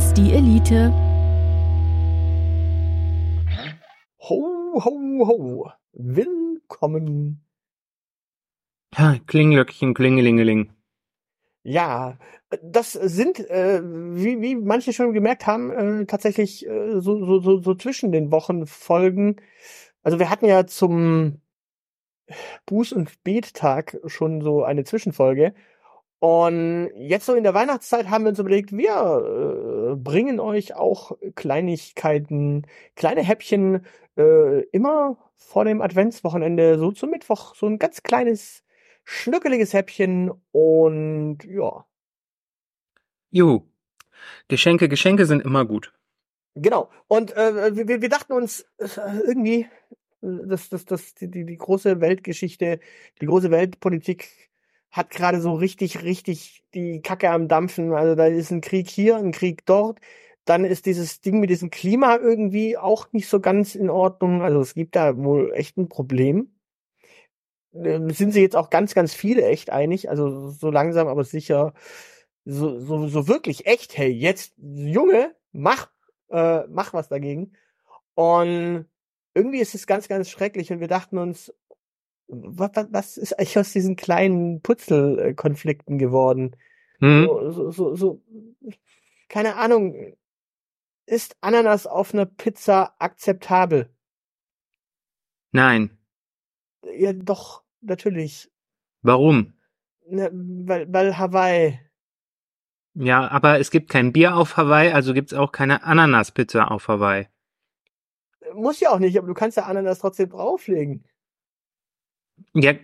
Ist die Elite. Ho, ho, ho. Willkommen. Ja, Klinglöckchen, Klingelingeling. Ja, das sind, äh, wie, wie manche schon gemerkt haben, äh, tatsächlich äh, so, so, so, so zwischen den Wochen Folgen. Also wir hatten ja zum Buß- und Bettag schon so eine Zwischenfolge. Und jetzt so in der Weihnachtszeit haben wir uns überlegt, wir äh, bringen euch auch Kleinigkeiten, kleine Häppchen, äh, immer vor dem Adventswochenende, so zum Mittwoch, so ein ganz kleines, schnuckeliges Häppchen und ja, Juhu. Geschenke, Geschenke sind immer gut. genau. Und äh, wir, wir dachten uns äh, irgendwie, äh, das, das, das, die, die große Weltgeschichte, die große Weltpolitik hat gerade so richtig, richtig die Kacke am Dampfen. Also da ist ein Krieg hier, ein Krieg dort. Dann ist dieses Ding mit diesem Klima irgendwie auch nicht so ganz in Ordnung. Also es gibt da wohl echt ein Problem. Ähm, Sind sie jetzt auch ganz, ganz viele echt einig. Also so langsam, aber sicher. So, so, so wirklich echt, hey, jetzt, Junge, mach, äh, mach was dagegen. Und irgendwie ist es ganz, ganz schrecklich. Und wir dachten uns, was, was, was ist eigentlich aus diesen kleinen Putzelkonflikten geworden? Hm? So, so, so, so, keine Ahnung. Ist Ananas auf einer Pizza akzeptabel? Nein. Ja, doch, natürlich. Warum? Ne, weil, weil Hawaii. Ja, aber es gibt kein Bier auf Hawaii, also gibt's auch keine Ananaspizza auf Hawaii. Muss ja auch nicht, aber du kannst ja Ananas trotzdem drauflegen. Ja,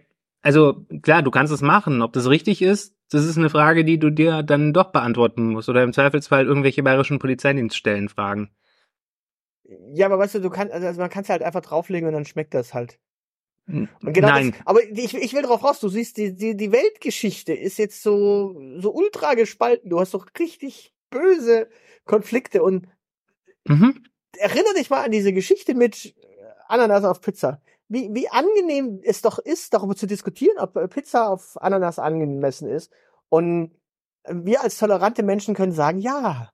also klar, du kannst es machen. Ob das richtig ist, das ist eine Frage, die du dir dann doch beantworten musst. Oder im Zweifelsfall irgendwelche bayerischen Polizeidienststellen fragen. Ja, aber weißt du, du kannst, also man kann es halt einfach drauflegen und dann schmeckt das halt. Und genau Nein. Das, aber ich, ich will drauf raus, du siehst, die, die, die Weltgeschichte ist jetzt so, so ultra gespalten. Du hast doch richtig böse Konflikte und Mhm. erinnere dich mal an diese Geschichte mit Ananas auf Pizza. Wie, wie angenehm es doch ist, darüber zu diskutieren, ob äh, Pizza auf Ananas angemessen ist. Und wir als tolerante Menschen können sagen, ja.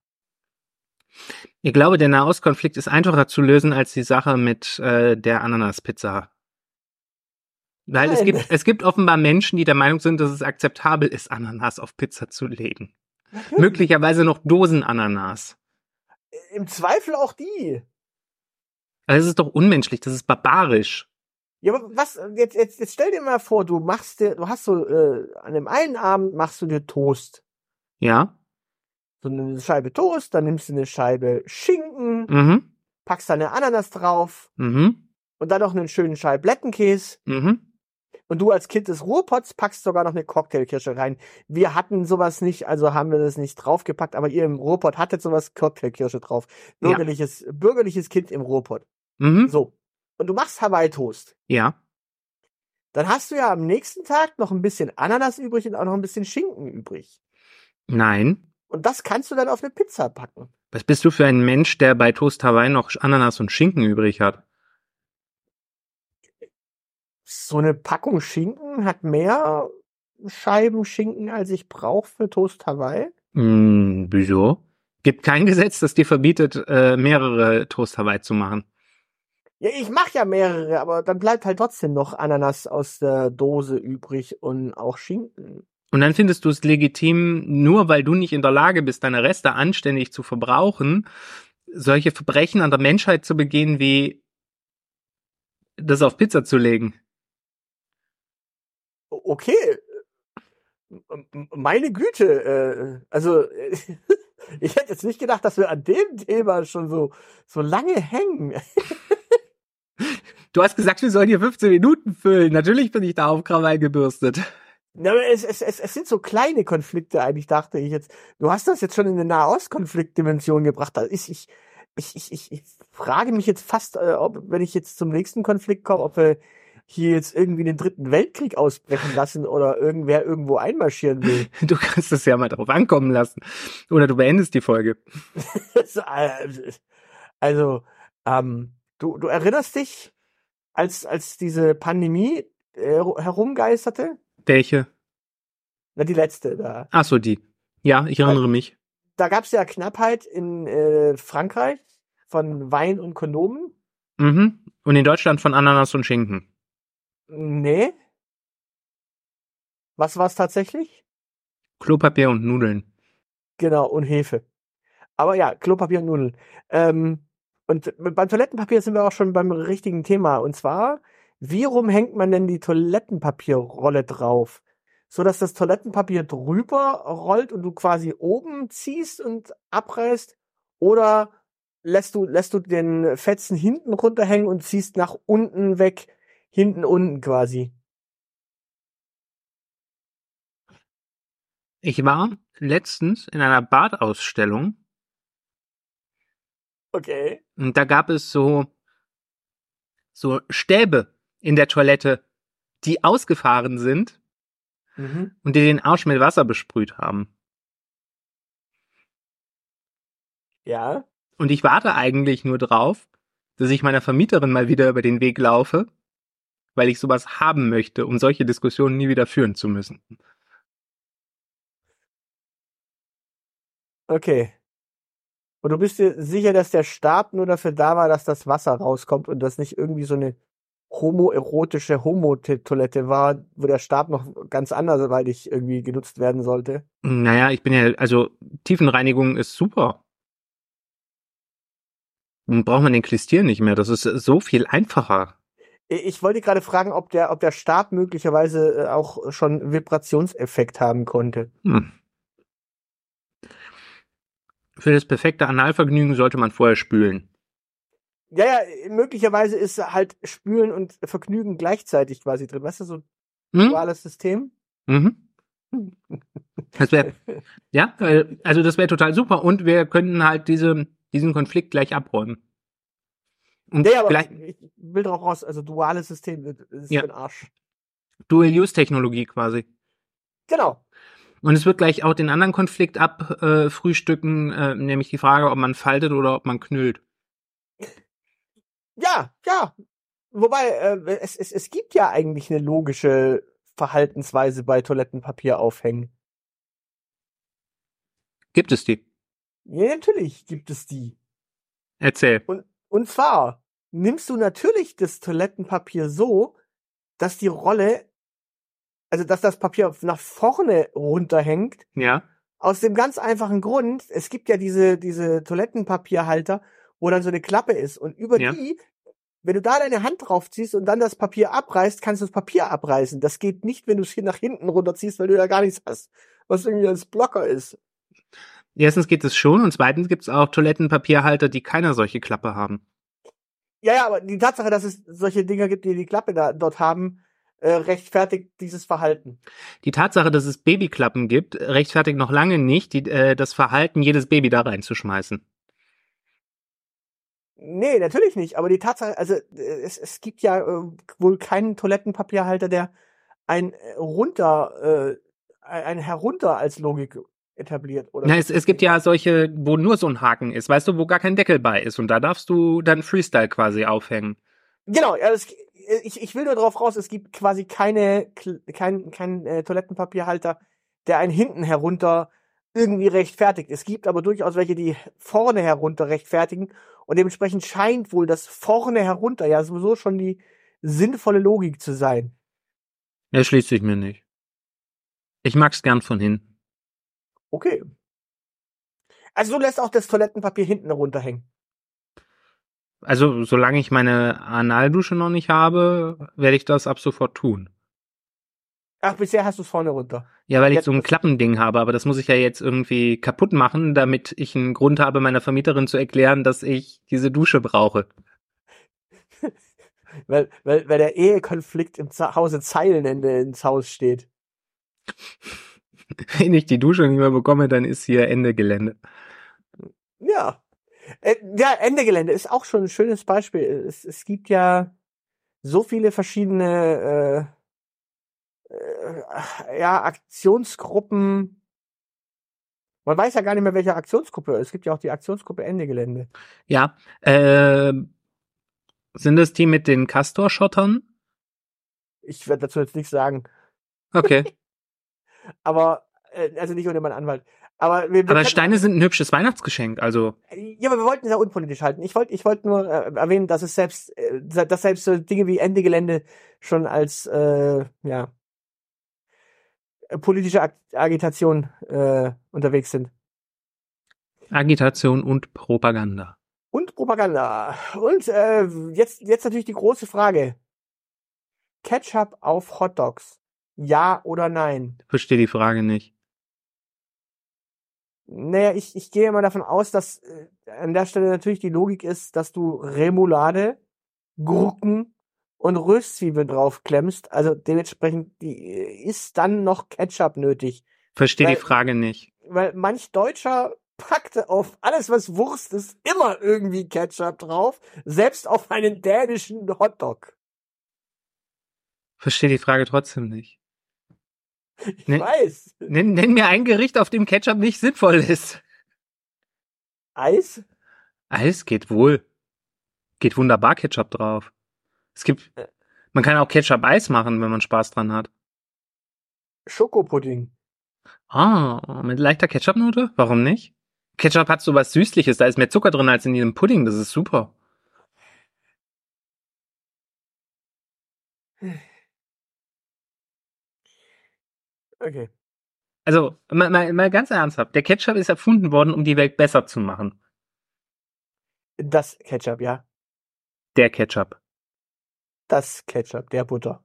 Ich glaube, der Nahostkonflikt ist einfacher zu lösen als die Sache mit äh, der Ananaspizza. Weil es gibt, es gibt offenbar Menschen, die der Meinung sind, dass es akzeptabel ist, Ananas auf Pizza zu legen. Möglicherweise noch Dosenananas. Im Zweifel auch die. Also das ist doch unmenschlich, das ist barbarisch. Ja, aber was, jetzt, jetzt, jetzt stell dir mal vor, du machst dir, du hast so, äh, an dem einen Abend machst du dir Toast. Ja? So eine Scheibe Toast, dann nimmst du eine Scheibe Schinken, Mhm. packst da eine Ananas drauf Mhm. und dann noch einen schönen Scheiblettenkäse. Mhm. Und du als Kind des Ruhrpots packst sogar noch eine Cocktailkirsche rein. Wir hatten sowas nicht, also haben wir das nicht draufgepackt, aber ihr im Ruhrpott hattet sowas Cocktailkirsche drauf. Ja. Bürgerliches, bürgerliches Kind im Ruhrpott. Mhm. So. Und du machst Hawaii-Toast. Ja. Dann hast du ja am nächsten Tag noch ein bisschen Ananas übrig und auch noch ein bisschen Schinken übrig. Nein. Und das kannst du dann auf eine Pizza packen. Was bist du für ein Mensch, der bei Toast Hawaii noch Ananas und Schinken übrig hat? So eine Packung Schinken hat mehr Scheiben Schinken, als ich brauche für Toast Hawaii. Hm, wieso? Gibt kein Gesetz, das dir verbietet, äh, mehrere Toast Hawaii zu machen. Ja, ich mache ja mehrere, aber dann bleibt halt trotzdem noch Ananas aus der Dose übrig und auch Schinken. Und dann findest du es legitim, nur weil du nicht in der Lage bist, deine Reste anständig zu verbrauchen, solche Verbrechen an der Menschheit zu begehen wie das auf Pizza zu legen. Okay. Meine Güte, äh, also ich hätte jetzt nicht gedacht, dass wir an dem Thema schon so, so lange hängen. Du hast gesagt, wir sollen hier 15 Minuten füllen. Natürlich bin ich da auf Krawall gebürstet. Aber es, es, es, es sind so kleine Konflikte eigentlich, dachte ich jetzt. Du hast das jetzt schon in eine Nahostkonfliktdimension gebracht. Da ist ich, ich, ich, ich, ich frage mich jetzt fast, äh, ob, wenn ich jetzt zum nächsten Konflikt komme, ob wir hier jetzt irgendwie den dritten Weltkrieg ausbrechen lassen oder irgendwer irgendwo einmarschieren will. Du kannst es ja mal drauf ankommen lassen. Oder du beendest die Folge. Äh, also, ähm, du, du erinnerst dich, als, als diese Pandemie äh, herumgeisterte? Welche? Na, die letzte da. Ach so, die. Ja, ich erinnere mich. Da gab es ja Knappheit in äh, Frankreich von Wein und Kondomen. Mhm. Und in Deutschland von Ananas und Schinken. Nee. Was war es tatsächlich? Klopapier und Nudeln. Genau, und Hefe. Aber ja, Klopapier und Nudeln. Ähm, und beim Toilettenpapier sind wir auch schon beim richtigen Thema. Und zwar, wie rum hängt man denn die Toilettenpapierrolle drauf? So dass das Toilettenpapier drüber rollt und du quasi oben ziehst und abreißt? Oder lässt du, lässt du den Fetzen hinten runterhängen und ziehst nach unten weg, hinten unten quasi? Ich war letztens in einer Badausstellung Okay. und da gab es so, so Stäbe in der Toilette, die ausgefahren sind Mhm. und die den Arsch mit Wasser besprüht haben. Ja. Und ich warte eigentlich nur drauf, dass ich meiner Vermieterin mal wieder über den Weg laufe, weil ich sowas haben möchte, um solche Diskussionen nie wieder führen zu müssen. Okay. Und du bist dir sicher, dass der Stab nur dafür da war, dass das Wasser rauskommt und das nicht irgendwie so eine homoerotische Homo-Toilette war, wo der Stab noch ganz anderweitig irgendwie genutzt werden sollte? Naja, ich bin ja, also Tiefenreinigung ist super. Dann braucht man den Klistier nicht mehr. Das ist so viel einfacher. Ich wollte gerade fragen, ob der, ob der Stab möglicherweise äh, auch schon Vibrationseffekt haben konnte. Hm. Für das perfekte Analvergnügen sollte man vorher spülen. Ja, ja, möglicherweise ist halt Spülen und Vergnügen gleichzeitig quasi drin. Weißt du, so ein Hm? duales System? Mhm. Das wäre, ja, äh, also das wäre total super und wir könnten halt diese, diesen Konflikt gleich abräumen. Und Nee, aber vielleicht ich will drauf raus, also duales System ist Ja. für den Arsch. Dual-Use-Technologie quasi. Genau. Und es wird gleich auch den anderen Konflikt abfrühstücken, äh, frühstücken, äh, nämlich die Frage, ob man faltet oder ob man knüllt. Ja, ja. Wobei, äh, es, es, es gibt ja eigentlich eine logische Verhaltensweise bei Toilettenpapier aufhängen. Gibt es die? Ja, natürlich gibt es die. Erzähl. Und zwar nimmst du natürlich das Toilettenpapier so, dass die Rolle, also dass das Papier nach vorne runterhängt, Ja. aus dem ganz einfachen Grund, es gibt ja diese, diese Toilettenpapierhalter, wo dann so eine Klappe ist. Und über Ja. die, wenn du da deine Hand drauf ziehst und dann das Papier abreißt, kannst du das Papier abreißen. Das geht nicht, wenn du es hier nach hinten runterziehst, weil du ja gar nichts hast, was irgendwie als Blocker ist. Erstens geht es schon und zweitens gibt es auch Toilettenpapierhalter, die keine solche Klappe haben. Ja, ja, aber die Tatsache, dass es solche Dinger gibt, die die Klappe da, dort haben, äh, rechtfertigt dieses Verhalten. Die Tatsache, dass es Babyklappen gibt, rechtfertigt noch lange nicht die, äh, das Verhalten, jedes Baby da reinzuschmeißen. Nee, natürlich nicht. Aber die Tatsache, also äh, es, es gibt ja äh, wohl keinen Toilettenpapierhalter, der ein äh, runter, äh, ein herunter als Logik etabliert. Oder Na, es, es gibt ja solche, wo nur so ein Haken ist, weißt du, wo gar kein Deckel bei ist und da darfst du dann Freestyle quasi aufhängen. Genau, ja, es, ich, ich will nur darauf raus, es gibt quasi keine, kein, kein äh, Toilettenpapierhalter, der einen hinten herunter irgendwie rechtfertigt. Es gibt aber durchaus welche, die vorne herunter rechtfertigen und dementsprechend scheint wohl das vorne herunter ja sowieso schon die sinnvolle Logik zu sein. Er schließt sich mir nicht. Ich mag's gern von hinten. Okay. Also du lässt auch das Toilettenpapier hinten runterhängen. Also, solange ich meine Analdusche noch nicht habe, werde ich das ab sofort tun. Ach, bisher hast du es vorne runter. Ja, weil ich Jetzt- so ein Klappending habe, aber das muss ich ja jetzt irgendwie kaputt machen, damit ich einen Grund habe, meiner Vermieterin zu erklären, dass ich diese Dusche brauche. Weil, weil, weil der Ehekonflikt im Hause Zeilenende ins Haus steht. Wenn ich die Dusche nicht mehr bekomme, dann ist hier Ende Gelände. Ja. Äh, ja, Ende Gelände ist auch schon ein schönes Beispiel. Es, es gibt ja so viele verschiedene äh, äh, ja, Aktionsgruppen. Man weiß ja gar nicht mehr, welche Aktionsgruppe. Es gibt ja auch die Aktionsgruppe Ende Gelände. Ja, äh, sind das die mit den Castor-Schottern? Ich werde dazu jetzt nichts sagen. Okay. Aber, äh, also nicht unter meinen Anwalt. Aber, wir, wir Aber Steine sind ein hübsches Weihnachtsgeschenk, also. Ja, aber wir wollten es ja unpolitisch halten. Ich wollte ich wollte nur äh, erwähnen, dass es selbst, äh, dass selbst so Dinge wie Ende Gelände schon als äh, ja politische Ag Agitation äh, unterwegs sind. Agitation und Propaganda. Und Propaganda. Und äh, jetzt, jetzt natürlich die große Frage. Ketchup auf Hotdogs. Ja oder nein? Verstehe die Frage nicht. Naja, ich, ich gehe mal davon aus, dass äh, an der Stelle natürlich die Logik ist, dass du Remoulade, Gurken und Röstzwiebeln draufklemmst. Also dementsprechend die, äh, ist dann noch Ketchup nötig. Verstehe die Frage nicht. Weil manch Deutscher packte auf alles, was Wurst ist, immer irgendwie Ketchup drauf. Selbst auf einen dänischen Hotdog. Verstehe die Frage trotzdem nicht. Ich Nee. weiß. Nenn, nenn mir ein Gericht, auf dem Ketchup nicht sinnvoll ist. Eis? Eis geht wohl. Geht wunderbar Ketchup drauf. Es gibt, man kann auch Ketchup-Eis machen, wenn man Spaß dran hat. Schokopudding. Ah, mit leichter Ketchup-Note? Warum nicht? Ketchup hat so was Süßliches, da ist mehr Zucker drin als in jedem Pudding, das ist super. Okay. Also, mal, mal, mal ganz ernsthaft, der Ketchup ist erfunden worden, um die Welt besser zu machen. Das Ketchup, ja. Der Ketchup. Das Ketchup, der Butter.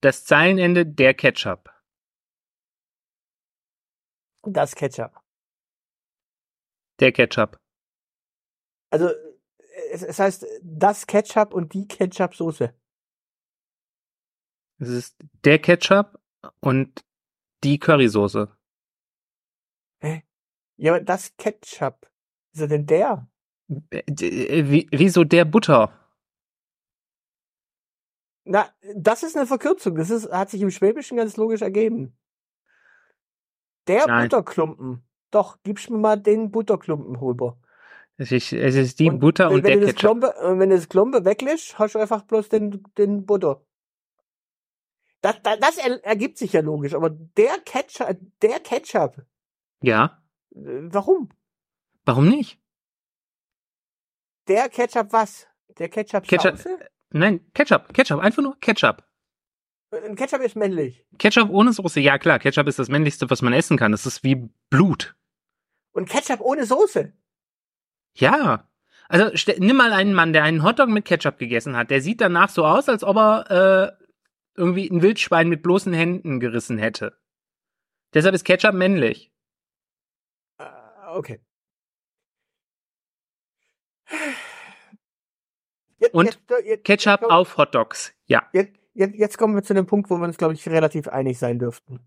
Das Zeilenende, der Ketchup. Das Ketchup. Der Ketchup. Also, es, es heißt das Ketchup und die Ketchup-Soße. Es ist der Ketchup und die Currysoße. Ja, aber das Ketchup. Er denn der? Äh, Wie, wieso der Butter? Na, das ist eine Verkürzung. Das ist, hat sich im Schwäbischen ganz logisch ergeben. Der Nein. Butterklumpen. Doch, gibst mir mal den Butterklumpen rüber. Es ist, es ist die Und Butter wenn, und wenn der. Klumpe, äh, wenn du das Klumpe weglässt, hast du einfach bloß den, den Butter. Das, das, das er, ergibt sich ja logisch, aber der Ketchup, der Ketchup, Ja, äh, warum? warum nicht? Der Ketchup was? Der Ketchup, Ketchup- Sauce? Nein, Ketchup, Ketchup, einfach nur Ketchup. Ein Ketchup ist männlich. Ketchup ohne Soße, ja klar, Ketchup ist das männlichste, was man essen kann. Das ist wie Blut. Und Ketchup ohne Soße. Ja. Also nimm mal einen Mann, der einen Hotdog mit Ketchup gegessen hat. Der sieht danach so aus, als ob er äh, irgendwie ein Wildschwein mit bloßen Händen gerissen hätte. Deshalb ist Ketchup männlich. Äh, okay. Jetzt, Und jetzt, jetzt, Ketchup auf Hotdogs. Ja. Jetzt kommen wir zu dem Punkt, wo wir uns, glaube ich, relativ einig sein dürften.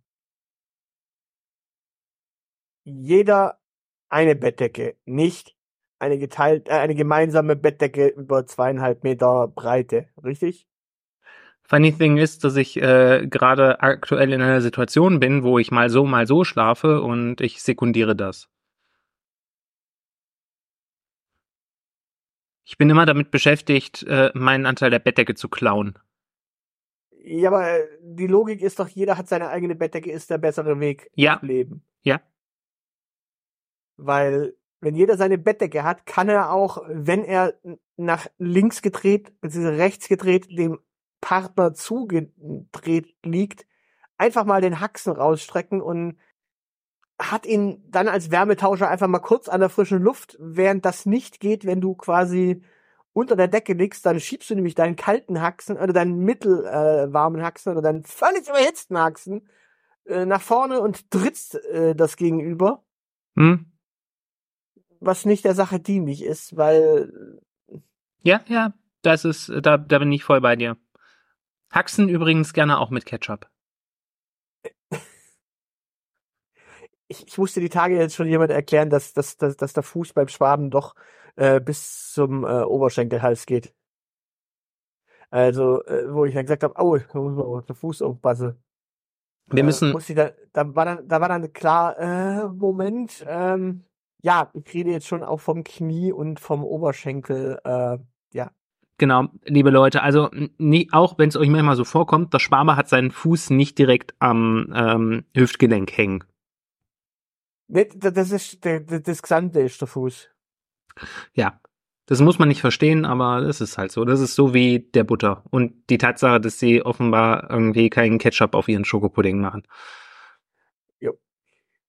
Jeder eine Bettdecke, nicht eine geteilt, äh, eine gemeinsame Bettdecke über zweieinhalb Meter Breite, richtig? Funny thing ist, dass ich äh, gerade aktuell in einer Situation bin, wo ich mal so, mal so schlafe und ich sekundiere das. Ich bin immer damit beschäftigt, äh, meinen Anteil der Bettdecke zu klauen. Ja, aber äh, die Logik ist doch, jeder hat seine eigene Bettdecke, ist der bessere Weg Ja. im Leben. Ja. Weil, wenn jeder seine Bettdecke hat, kann er auch, wenn er nach links gedreht, beziehungsweise rechts gedreht, dem Partner zugedreht liegt, einfach mal den Haxen rausstrecken und hat ihn dann als Wärmetauscher einfach mal kurz an der frischen Luft, während das nicht geht, wenn du quasi unter der Decke liegst, dann schiebst du nämlich deinen kalten Haxen oder deinen mittelwarmen äh, Haxen oder deinen völlig überhitzten Haxen äh, nach vorne und trittst äh, das Gegenüber. Hm? Was nicht der Sache dienlich ist, weil. Ja, ja, das ist, da, da bin ich voll bei dir. Haxen übrigens gerne auch mit Ketchup. Ich, ich musste die Tage jetzt schon jemand erklären, dass, dass, dass, dass der Fuß beim Schwaben doch äh, bis zum äh, Oberschenkelhals geht. Also, äh, wo ich dann gesagt habe, au, da muss man auf den Fuß aufpassen. Wir äh, müssen. Da, da war dann, da war dann klar, äh, Moment, ähm, ja, ich rede jetzt schon auch vom Knie und vom Oberschenkel, äh, ja. Genau, liebe Leute, also nie, auch wenn es euch manchmal so vorkommt, der Schwabe hat seinen Fuß nicht direkt am ähm, Hüftgelenk hängen. Nee, das ist der, das Gesamte ist der Fuß. Ja, das muss man nicht verstehen, aber das ist halt so. Das ist so wie der Butter und die Tatsache, dass sie offenbar irgendwie keinen Ketchup auf ihren Schokopudding machen.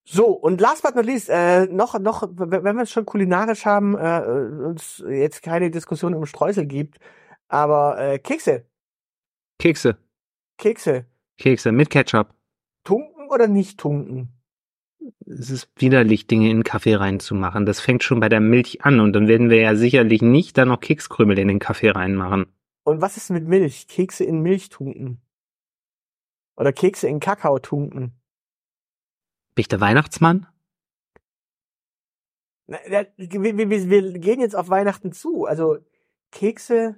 So, und last but not least, äh, noch, noch, wenn wir es schon kulinarisch haben, äh, uns jetzt keine Diskussion um Streusel gibt, aber äh, Kekse. Kekse. Kekse. Kekse mit Ketchup. Tunken oder nicht tunken? es ist widerlich, Dinge in Kaffee reinzumachen. Das fängt schon bei der Milch an und dann werden wir ja sicherlich nicht da noch Kekskrümel in den Kaffee reinmachen. Und was ist mit Milch? Kekse in Milch tunken? Oder Kekse in Kakao tunken? Bin ich der Weihnachtsmann? Na, Wir, wir, wir gehen jetzt auf Weihnachten zu. Also Kekse.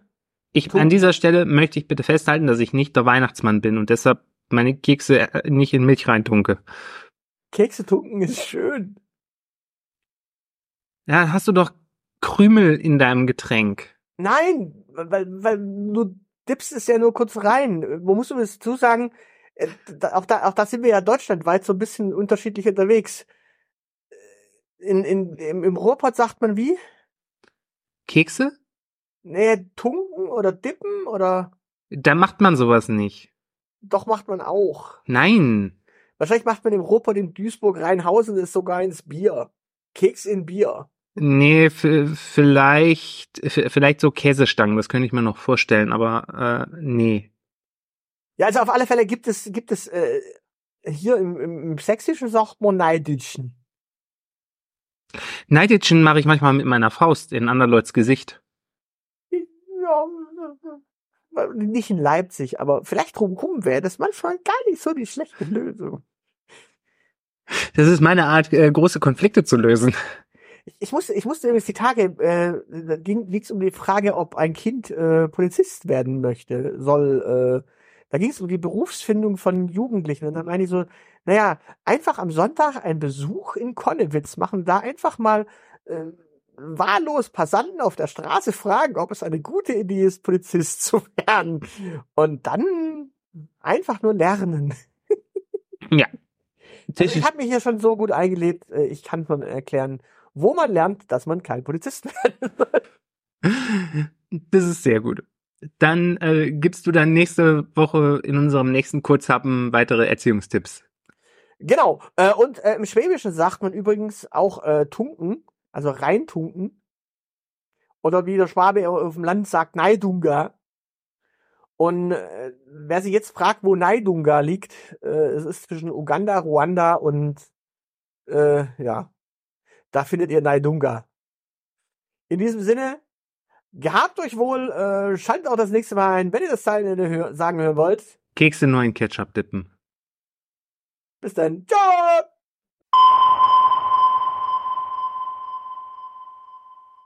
Ich, an dieser Stelle möchte ich bitte festhalten, dass ich nicht der Weihnachtsmann bin und deshalb meine Kekse äh, nicht in Milch reintunke. Kekse tunken ist schön. Ja, hast du doch Krümel in deinem Getränk. Nein, weil, weil du dippst es ja nur kurz rein. Wo musst du das zusagen? Äh, auch da, auch da sind wir ja deutschlandweit so ein bisschen unterschiedlich unterwegs. In, in, im, im Ruhrpott sagt man wie? Kekse? Nee, tunken oder dippen oder? Da macht man sowas nicht. Doch macht man auch. Nein. Wahrscheinlich macht man im Ruhrpott in Duisburg Rheinhausen ist sogar ins Bier. Keks in Bier. Nee, vielleicht, vielleicht so Käsestangen, das könnte ich mir noch vorstellen, aber äh, nee. Ja, also auf alle Fälle gibt es, gibt es äh, hier im, im, Sächsischen sagt man Neiditschen. Neiditschen mache ich manchmal mit meiner Faust in anderer Leuts Gesicht. Ja, nicht in Leipzig, aber vielleicht drumherum wäre das manchmal gar nicht so die schlechte Lösung. Das ist meine Art, äh, große Konflikte zu lösen. Ich musste, ich musste übrigens die Tage, äh, da ging es um die Frage, ob ein Kind äh, Polizist werden möchte, soll. Äh, da ging es um die Berufsfindung von Jugendlichen. Und dann meine ich so, naja, einfach am Sonntag einen Besuch in Konnewitz machen, da einfach mal äh, wahllos Passanten auf der Straße fragen, ob es eine gute Idee ist, Polizist zu werden. Und dann einfach nur lernen. Ja. Also ich habe mich hier schon so gut eingelebt, äh, ich kann schon erklären, wo man lernt, dass man kein Polizist werden soll. Das ist sehr gut. Dann äh, gibst du dann nächste Woche in unserem nächsten Kurzhappen weitere Erziehungstipps. Genau. Äh, und äh, im Schwäbischen sagt man übrigens auch äh, tunken, also reintunken. Oder wie der Schwabe auf dem Land sagt, Neidunga. Und äh, wer sich jetzt fragt, wo Neidunga liegt, äh, es ist zwischen Uganda, Ruanda und äh, ja, da findet ihr Neidunga. In diesem Sinne, gehabt euch wohl, äh, schaltet auch das nächste Mal ein, wenn ihr das Teil sagen hören wollt. Kekse neuen Ketchup dippen. Bis dann. Ciao!